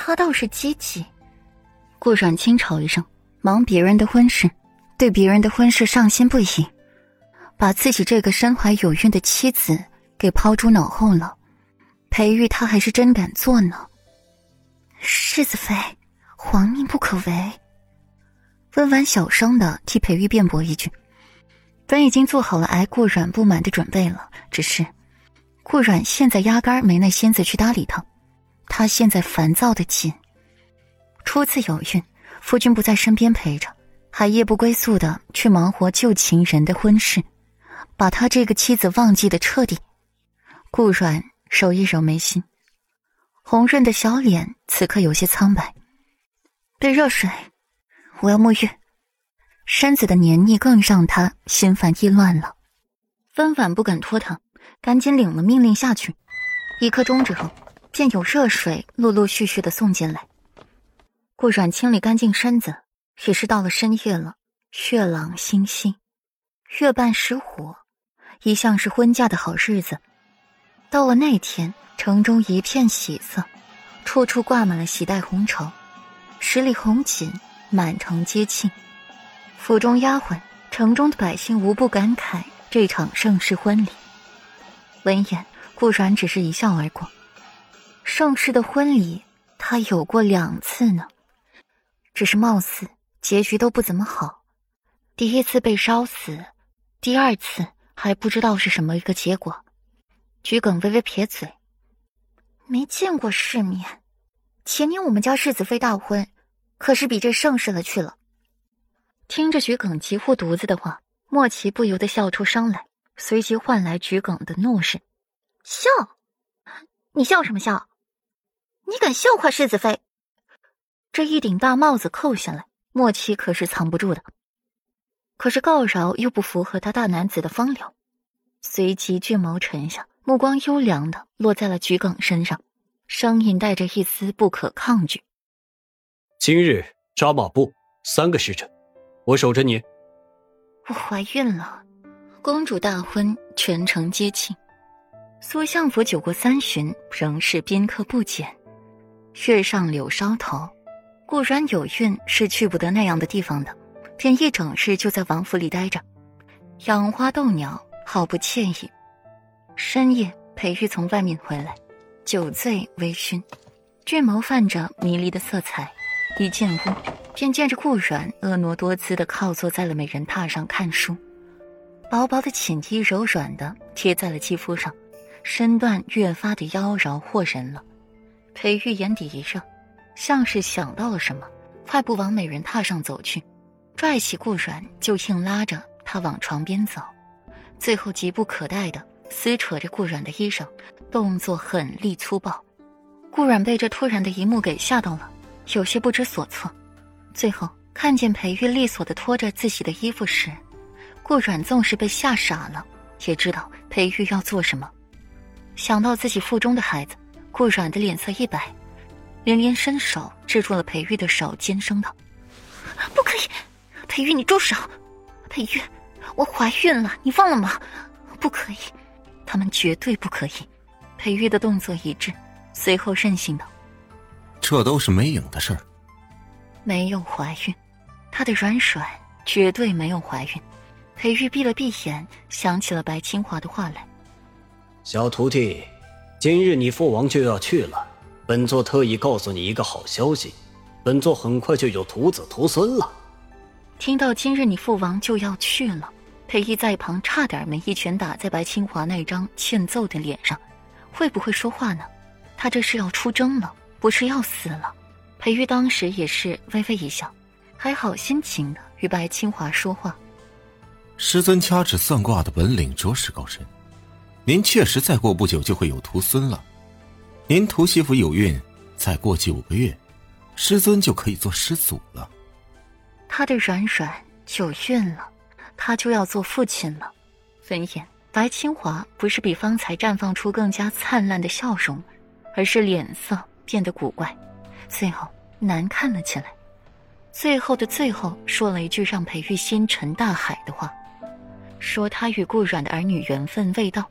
他倒是积极。顾阮轻嘲一声，忙别人的婚事，对别人的婚事上心不已，把自己这个身怀有孕的妻子给抛诸脑后了。裴玉他还是真敢做呢。世子妃，皇命不可违。温婉小声的替裴玉辩驳一句，本已经做好了挨顾阮不满的准备了，只是顾阮现在压根没那心思去搭理他，他现在烦躁的紧。初次有孕，夫君不在身边陪着，还夜不归宿的去忙活旧情人的婚事，把他这个妻子忘记的彻底。顾阮揉一揉眉心，红润的小脸此刻有些苍白。备热水。我要沐浴，身子的黏腻更让他心烦意乱了。纷婉不敢拖沓，赶紧领了命令下去。一刻钟之后，见有热水陆陆续续的送进来。顾阮清理干净身子，也是到了深夜了。月朗星稀，月半时火，一向是婚嫁的好日子。到了那天，城中一片喜色，处处挂满了喜带红绸，十里红锦。满城皆庆，府中丫鬟、城中的百姓无不感慨这场盛世婚礼。闻言，顾阮只是一笑而过。盛世的婚礼，他有过两次呢，只是貌似结局都不怎么好。第一次被烧死，第二次还不知道是什么一个结果。桔梗微微撇嘴，没见过世面。前年我们家世子妃大婚。可是比这盛世了去了。听着桔梗急护犊子的话，莫奇不由得笑出声来，随即换来桔梗的怒视：“笑？你笑什么笑？你敢笑话世子妃？”这一顶大帽子扣下来，莫七可是藏不住的。可是告饶又不符合他大男子的风流，随即俊眸沉下，目光优良的落在了桔梗身上，声音带着一丝不可抗拒。今日扎马步三个时辰，我守着你。我怀孕了，公主大婚，全城皆庆。苏相府酒过三巡，仍是宾客不减。月上柳梢头，顾然有孕是去不得那样的地方的，便一整日就在王府里待着，养花逗鸟，好不惬意。深夜，裴玉从外面回来，酒醉微醺，俊眸泛着迷离的色彩。一进屋，便见着顾阮婀娜多姿的靠坐在了美人榻上看书，薄薄的寝衣柔软的贴在了肌肤上，身段越发的妖娆惑人了。裴玉眼底一热，像是想到了什么，快步往美人榻上走去，拽起顾阮就硬拉着他往床边走，最后急不可待的撕扯着顾阮的衣裳，动作狠厉粗暴。顾阮被这突然的一幕给吓到了。有些不知所措，最后看见裴玉利索的拖着自己的衣服时，顾阮纵是被吓傻了，也知道裴玉要做什么。想到自己腹中的孩子，顾阮的脸色一白，连连伸手制住了裴玉的手，尖声道：“不可以，裴玉，你住手！裴玉，我怀孕了，你忘了吗？不可以，他们绝对不可以。”裴玉的动作一致，随后任性道。这都是没影的事儿。没有怀孕，她的软软绝对没有怀孕。裴玉闭了闭眼，想起了白清华的话来：“小徒弟，今日你父王就要去了，本座特意告诉你一个好消息，本座很快就有徒子徒孙了。”听到今日你父王就要去了，裴玉在一旁差点没一拳打在白清华那张欠揍的脸上。会不会说话呢？他这是要出征了。不是要死了，裴玉当时也是微微一笑，还好心情的与白清华说话。师尊掐指算卦的本领着实高深，您确实再过不久就会有徒孙了。您徒媳妇有孕，再过九个月，师尊就可以做师祖了。他的软软有孕了，他就要做父亲了。闻言，白清华不是比方才绽放出更加灿烂的笑容，而是脸色。变得古怪，最后难看了起来。最后的最后，说了一句让裴玉心沉大海的话，说他与顾软的儿女缘分未到。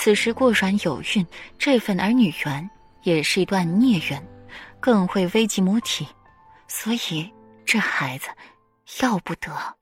此时过软有孕，这份儿女缘也是一段孽缘，更会危及母体，所以这孩子要不得。